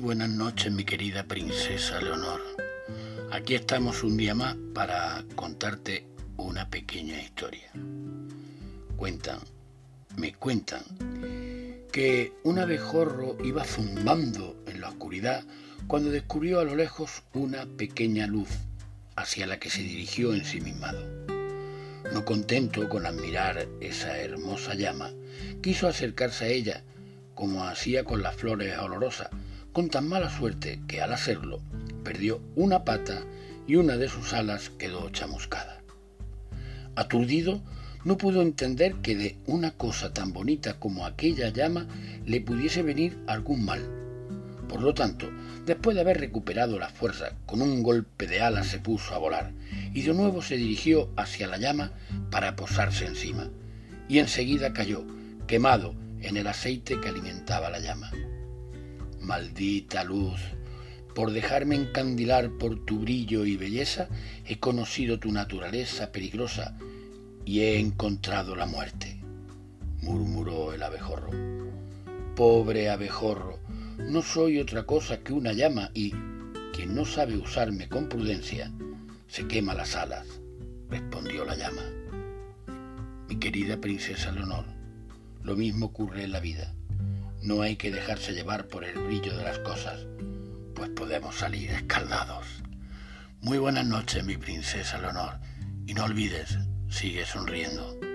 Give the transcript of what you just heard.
buenas noches, mi querida princesa Leonor. Aquí estamos un día más para contarte una pequeña historia. Cuentan, me cuentan, que un abejorro iba zumbando en la oscuridad cuando descubrió a lo lejos una pequeña luz hacia la que se dirigió ensimismado. No contento con admirar esa hermosa llama, quiso acercarse a ella como hacía con las flores olorosas, con tan mala suerte que al hacerlo perdió una pata y una de sus alas quedó chamuscada. Aturdido, no pudo entender que de una cosa tan bonita como aquella llama le pudiese venir algún mal. Por lo tanto, después de haber recuperado la fuerza, con un golpe de alas se puso a volar y de nuevo se dirigió hacia la llama para posarse encima. Y enseguida cayó, quemado en el aceite que alimentaba la llama. Maldita luz, por dejarme encandilar por tu brillo y belleza, he conocido tu naturaleza peligrosa y he encontrado la muerte, murmuró el abejorro. Pobre abejorro, no soy otra cosa que una llama y quien no sabe usarme con prudencia se quema las alas, respondió la llama. Mi querida princesa Leonor, lo mismo ocurre en la vida. No hay que dejarse llevar por el brillo de las cosas, pues podemos salir escaldados. Muy buenas noches, mi princesa Leonor, y no olvides, sigue sonriendo.